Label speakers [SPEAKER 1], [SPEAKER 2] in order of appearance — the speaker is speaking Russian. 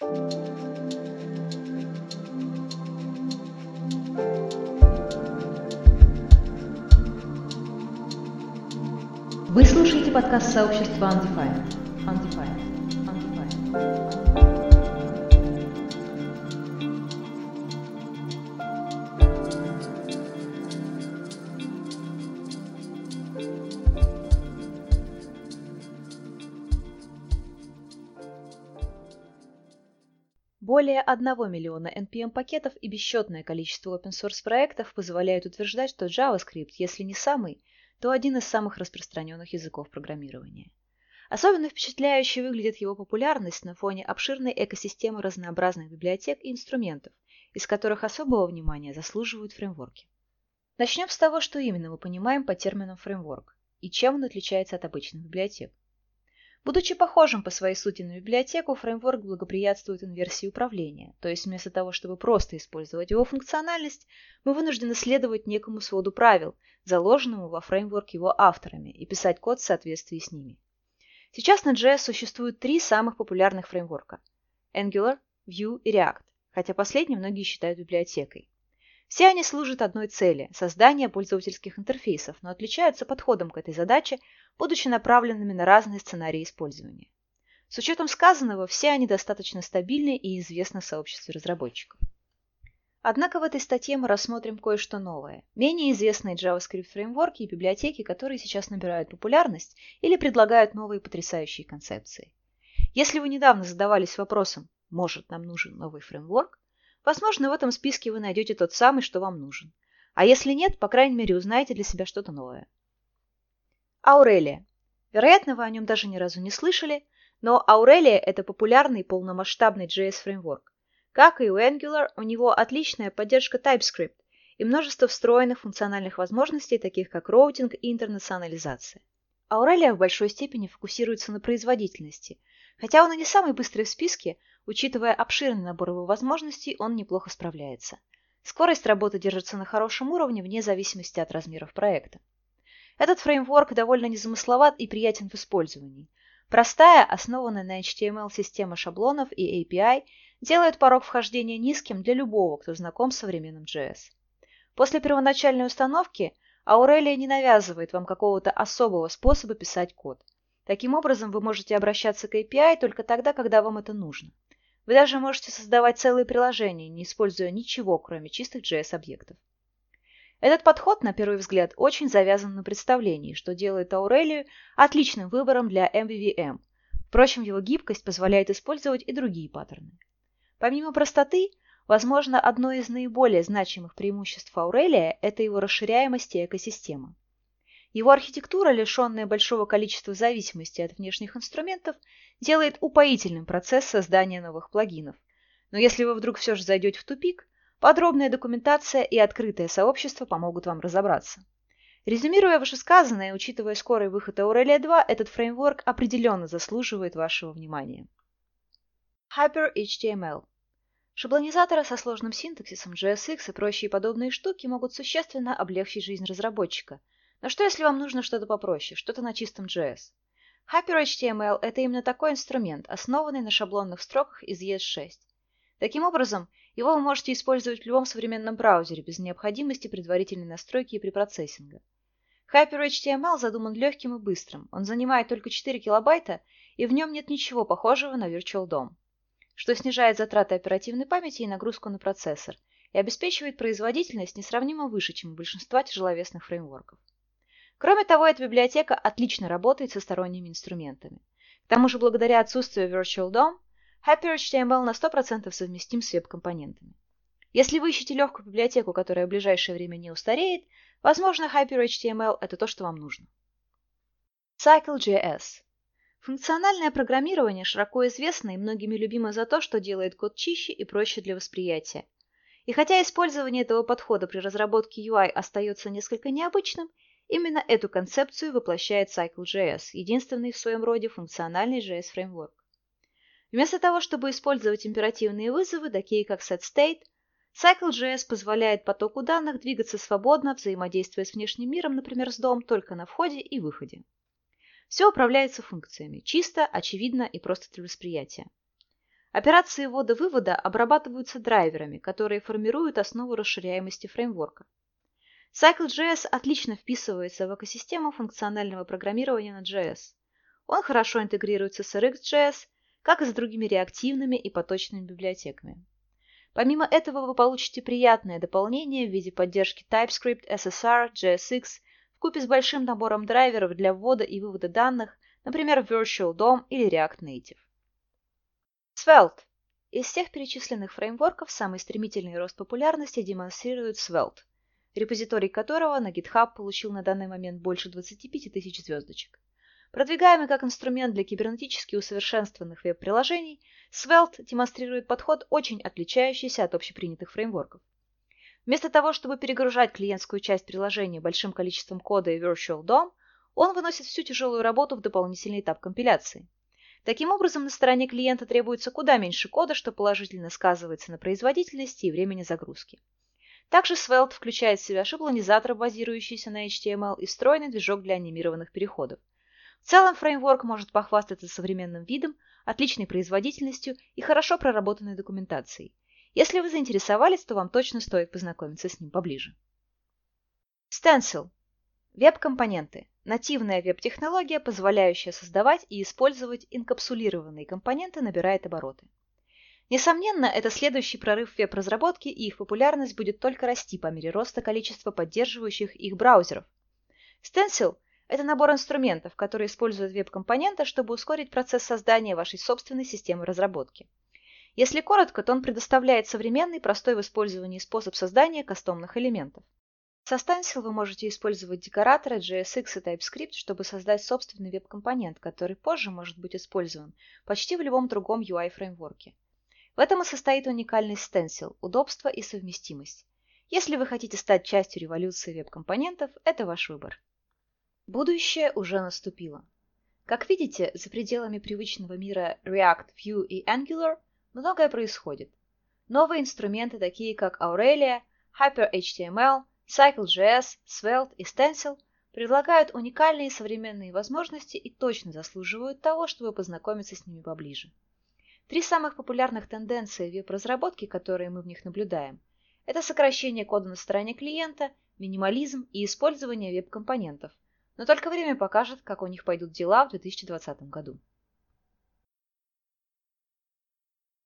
[SPEAKER 1] Вы слушаете подкаст сообщества Undefined. Undefined. Undefined. Более 1 миллиона NPM-пакетов и бесчетное количество open-source проектов позволяют утверждать, что JavaScript, если не самый, то один из самых распространенных языков программирования. Особенно впечатляюще выглядит его популярность на фоне обширной экосистемы разнообразных библиотек и инструментов, из которых особого внимания заслуживают фреймворки. Начнем с того, что именно мы понимаем под термином фреймворк и чем он отличается от обычных библиотек. Будучи похожим по своей сути на библиотеку, фреймворк благоприятствует инверсии управления, то есть вместо того, чтобы просто использовать его функциональность, мы вынуждены следовать некому своду правил, заложенному во фреймворк его авторами, и писать код в соответствии с ними. Сейчас на JS существует три самых популярных фреймворка – Angular, Vue и React, хотя последний многие считают библиотекой. Все они служат одной цели – создание пользовательских интерфейсов, но отличаются подходом к этой задаче, будучи направленными на разные сценарии использования. С учетом сказанного, все они достаточно стабильны и известны в сообществе разработчиков. Однако в этой статье мы рассмотрим кое-что новое. Менее известные JavaScript фреймворки и библиотеки, которые сейчас набирают популярность или предлагают новые потрясающие концепции. Если вы недавно задавались вопросом, может нам нужен новый фреймворк, Возможно, в этом списке вы найдете тот самый, что вам нужен. А если нет, по крайней мере, узнаете для себя что-то новое. Аурелия. Вероятно, вы о нем даже ни разу не слышали, но Аурелия – это популярный полномасштабный JS-фреймворк. Как и у Angular, у него отличная поддержка TypeScript и множество встроенных функциональных возможностей, таких как роутинг и интернационализация. Аурелия в большой степени фокусируется на производительности. Хотя он и не самый быстрый в списке, Учитывая обширный набор его возможностей, он неплохо справляется. Скорость работы держится на хорошем уровне вне зависимости от размеров проекта. Этот фреймворк довольно незамысловат и приятен в использовании. Простая, основанная на HTML система шаблонов и API делает порог вхождения низким для любого, кто знаком с современным JS. После первоначальной установки Аурелия не навязывает вам какого-то особого способа писать код. Таким образом, вы можете обращаться к API только тогда, когда вам это нужно. Вы даже можете создавать целые приложения, не используя ничего, кроме чистых JS-объектов. Этот подход, на первый взгляд, очень завязан на представлении, что делает Аурелию отличным выбором для MVVM. Впрочем, его гибкость позволяет использовать и другие паттерны. Помимо простоты, возможно, одно из наиболее значимых преимуществ Аурелия – это его расширяемость и экосистема. Его архитектура, лишенная большого количества зависимости от внешних инструментов, делает упоительным процесс создания новых плагинов. Но если вы вдруг все же зайдете в тупик, подробная документация и открытое сообщество помогут вам разобраться. Резюмируя вышесказанное, учитывая скорый выход Aurelia 2, этот фреймворк определенно заслуживает вашего внимания. HyperHTML Шаблонизаторы со сложным синтаксисом, JSX и прочие подобные штуки могут существенно облегчить жизнь разработчика. Но что если вам нужно что-то попроще, что-то на чистом JS? HyperHTML – это именно такой инструмент, основанный на шаблонных строках из ES6. Таким образом, его вы можете использовать в любом современном браузере без необходимости предварительной настройки и препроцессинга. HyperHTML задуман легким и быстрым, он занимает только 4 килобайта, и в нем нет ничего похожего на Virtual DOM, что снижает затраты оперативной памяти и нагрузку на процессор, и обеспечивает производительность несравнимо выше, чем у большинства тяжеловесных фреймворков. Кроме того, эта библиотека отлично работает со сторонними инструментами. К тому же, благодаря отсутствию Virtual DOM, HyperHTML на 100% совместим с веб-компонентами. Если вы ищете легкую библиотеку, которая в ближайшее время не устареет, возможно, HyperHTML – это то, что вам нужно. Cycle.js Функциональное программирование широко известно и многими любимо за то, что делает код чище и проще для восприятия. И хотя использование этого подхода при разработке UI остается несколько необычным, Именно эту концепцию воплощает Cycle.js, единственный в своем роде функциональный JS-фреймворк. Вместо того, чтобы использовать императивные вызовы, такие как setState, Cycle.js позволяет потоку данных двигаться свободно, взаимодействуя с внешним миром, например, с DOM, только на входе и выходе. Все управляется функциями, чисто, очевидно и просто для восприятия. Операции ввода-вывода обрабатываются драйверами, которые формируют основу расширяемости фреймворка. Cycle.js отлично вписывается в экосистему функционального программирования на JS. Он хорошо интегрируется с RxJS, как и с другими реактивными и поточными библиотеками. Помимо этого вы получите приятное дополнение в виде поддержки TypeScript, SSR, JSX вкупе с большим набором драйверов для ввода и вывода данных, например, Virtual DOM или React Native. Svelte. Из всех перечисленных фреймворков самый стремительный рост популярности демонстрирует Svelte, репозиторий которого на GitHub получил на данный момент больше 25 тысяч звездочек. Продвигаемый как инструмент для кибернетически усовершенствованных веб-приложений, Svelte демонстрирует подход, очень отличающийся от общепринятых фреймворков. Вместо того, чтобы перегружать клиентскую часть приложения большим количеством кода и Virtual DOM, он выносит всю тяжелую работу в дополнительный этап компиляции. Таким образом, на стороне клиента требуется куда меньше кода, что положительно сказывается на производительности и времени загрузки. Также Svelte включает в себя шаблонизатор, базирующийся на HTML, и встроенный движок для анимированных переходов. В целом фреймворк может похвастаться современным видом, отличной производительностью и хорошо проработанной документацией. Если вы заинтересовались, то вам точно стоит познакомиться с ним поближе. Stencil Веб-компоненты – нативная веб-технология, позволяющая создавать и использовать инкапсулированные компоненты, набирает обороты. Несомненно, это следующий прорыв в веб-разработке, и их популярность будет только расти по мере роста количества поддерживающих их браузеров. Stencil – это набор инструментов, которые используют веб-компоненты, чтобы ускорить процесс создания вашей собственной системы разработки. Если коротко, то он предоставляет современный, простой в использовании способ создания кастомных элементов. Со Stencil вы можете использовать декораторы JSX и TypeScript, чтобы создать собственный веб-компонент, который позже может быть использован почти в любом другом UI-фреймворке. В этом и состоит уникальный Stencil – удобство и совместимость. Если вы хотите стать частью революции веб-компонентов, это ваш выбор. Будущее уже наступило. Как видите, за пределами привычного мира React, Vue и Angular многое происходит. Новые инструменты, такие как Aurelia, HyperHTML, Cycle.js, Svelte и Stencil предлагают уникальные современные возможности и точно заслуживают того, чтобы познакомиться с ними поближе. Три самых популярных тенденции веб-разработки, которые мы в них наблюдаем, это сокращение кода на стороне клиента, минимализм и использование веб-компонентов. Но только время покажет, как у них пойдут дела в 2020 году.